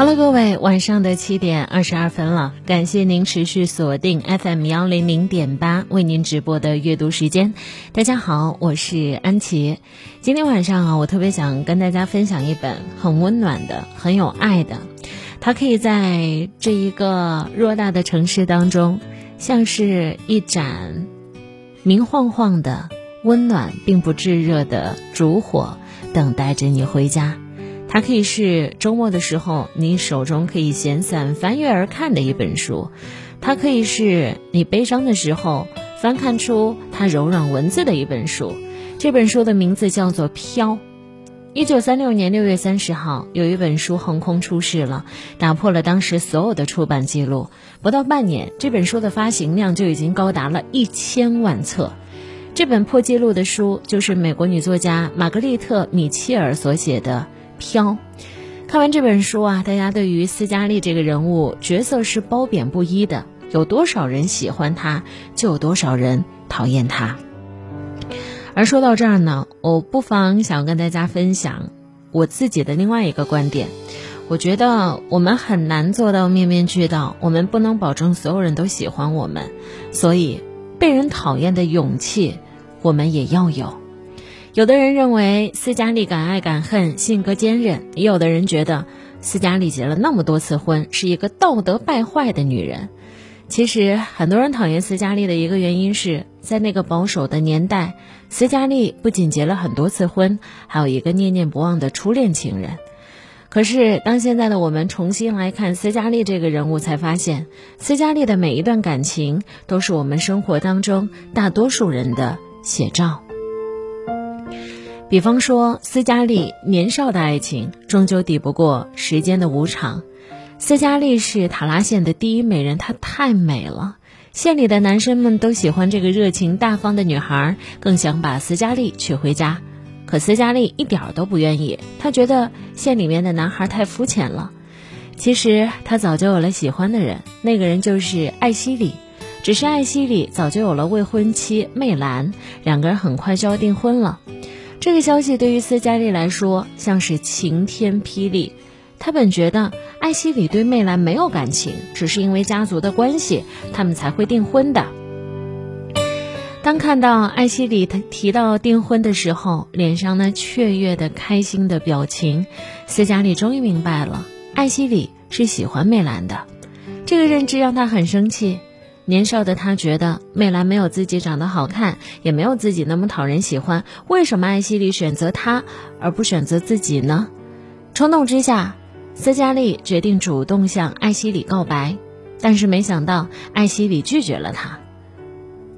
Hello，各位，晚上的七点二十二分了，感谢您持续锁定 FM 幺零零点八为您直播的阅读时间。大家好，我是安琪。今天晚上啊，我特别想跟大家分享一本很温暖的、很有爱的，它可以在这一个偌大的城市当中，像是一盏明晃晃的、温暖并不炙热的烛火，等待着你回家。它可以是周末的时候你手中可以闲散翻阅而看的一本书，它可以是你悲伤的时候翻看出它柔软文字的一本书。这本书的名字叫做《飘》。一九三六年六月三十号，有一本书横空出世了，打破了当时所有的出版记录。不到半年，这本书的发行量就已经高达了一千万册。这本破纪录的书就是美国女作家玛格丽特·米切尔所写的。飘，看完这本书啊，大家对于斯嘉丽这个人物角色是褒贬不一的。有多少人喜欢她，就有多少人讨厌她。而说到这儿呢，我不妨想跟大家分享我自己的另外一个观点。我觉得我们很难做到面面俱到，我们不能保证所有人都喜欢我们，所以被人讨厌的勇气，我们也要有。有的人认为斯嘉丽敢爱敢恨，性格坚韧；也有的人觉得斯嘉丽结了那么多次婚，是一个道德败坏的女人。其实，很多人讨厌斯嘉丽的一个原因是在那个保守的年代，斯嘉丽不仅结了很多次婚，还有一个念念不忘的初恋情人。可是，当现在的我们重新来看斯嘉丽这个人物，才发现斯嘉丽的每一段感情都是我们生活当中大多数人的写照。比方说，斯嘉丽年少的爱情终究抵不过时间的无常。斯嘉丽是塔拉县的第一美人，她太美了，县里的男生们都喜欢这个热情大方的女孩，更想把斯嘉丽娶回家。可斯嘉丽一点都不愿意，她觉得县里面的男孩太肤浅了。其实她早就有了喜欢的人，那个人就是艾希里。只是艾希里早就有了未婚妻媚兰，两个人很快就要订婚了。这个消息对于斯嘉丽来说像是晴天霹雳。他本觉得艾希里对媚兰没有感情，只是因为家族的关系，他们才会订婚的。当看到艾希里他提到订婚的时候，脸上那雀跃的开心的表情，斯嘉丽终于明白了，艾希里是喜欢媚兰的。这个认知让他很生气。年少的他觉得媚兰没有自己长得好看，也没有自己那么讨人喜欢。为什么艾希里选择他而不选择自己呢？冲动之下，斯嘉丽决定主动向艾希里告白，但是没想到艾希里拒绝了他。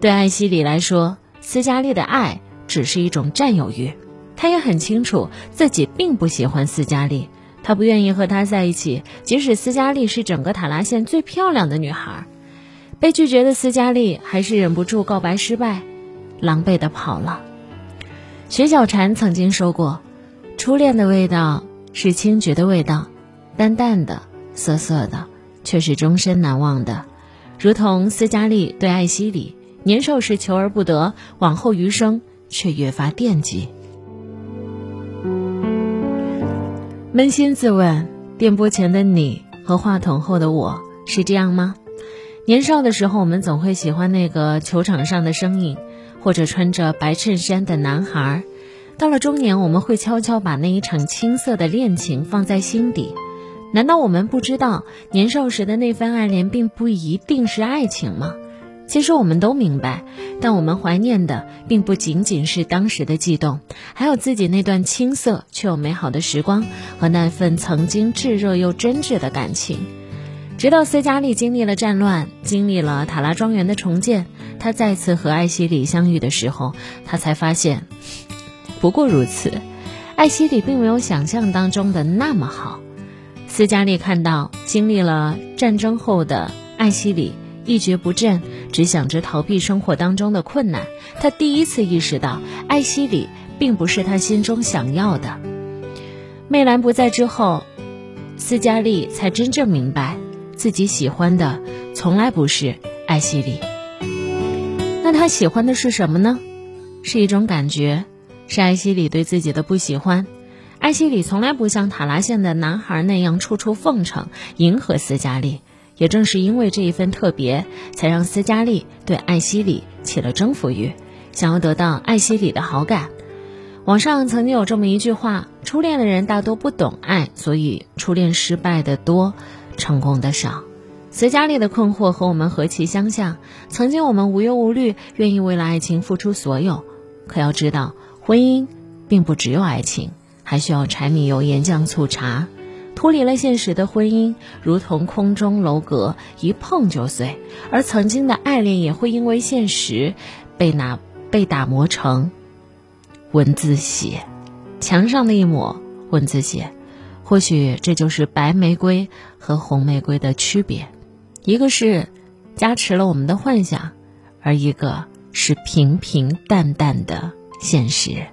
对艾希里来说，斯嘉丽的爱只是一种占有欲。他也很清楚自己并不喜欢斯嘉丽，他不愿意和她在一起，即使斯嘉丽是整个塔拉县最漂亮的女孩。被拒绝的斯嘉丽还是忍不住告白失败，狼狈的跑了。薛小婵曾经说过：“初恋的味道是青桔的味道，淡淡的、涩涩的，却是终身难忘的。”如同斯嘉丽对艾希里，年少时求而不得，往后余生却越发惦记。扪心自问，电波前的你和话筒后的我是这样吗？年少的时候，我们总会喜欢那个球场上的身影，或者穿着白衬衫的男孩。到了中年，我们会悄悄把那一场青涩的恋情放在心底。难道我们不知道年少时的那份爱恋并不一定是爱情吗？其实我们都明白，但我们怀念的并不仅仅是当时的悸动，还有自己那段青涩却又美好的时光和那份曾经炙热又真挚的感情。直到斯嘉丽经历了战乱，经历了塔拉庄园的重建，她再次和艾希里相遇的时候，她才发现，不过如此。艾希里并没有想象当中的那么好。斯嘉丽看到经历了战争后的艾希里一蹶不振，只想着逃避生活当中的困难，她第一次意识到艾希里并不是她心中想要的。媚兰不在之后，斯嘉丽才真正明白。自己喜欢的从来不是艾希里，那他喜欢的是什么呢？是一种感觉，是艾希里对自己的不喜欢。艾希里从来不像塔拉县的男孩那样处处奉承迎合斯嘉丽，也正是因为这一份特别，才让斯嘉丽对艾希里起了征服欲，想要得到艾希里的好感。网上曾经有这么一句话：初恋的人大多不懂爱，所以初恋失败的多，成功的少。斯嘉丽的困惑和我们何其相像。曾经我们无忧无虑，愿意为了爱情付出所有，可要知道，婚姻并不只有爱情，还需要柴米油盐酱醋茶。脱离了现实的婚姻，如同空中楼阁，一碰就碎；而曾经的爱恋也会因为现实，被拿被打磨成。文字写，墙上的一抹文字写，或许这就是白玫瑰和红玫瑰的区别，一个是加持了我们的幻想，而一个是平平淡淡的现实。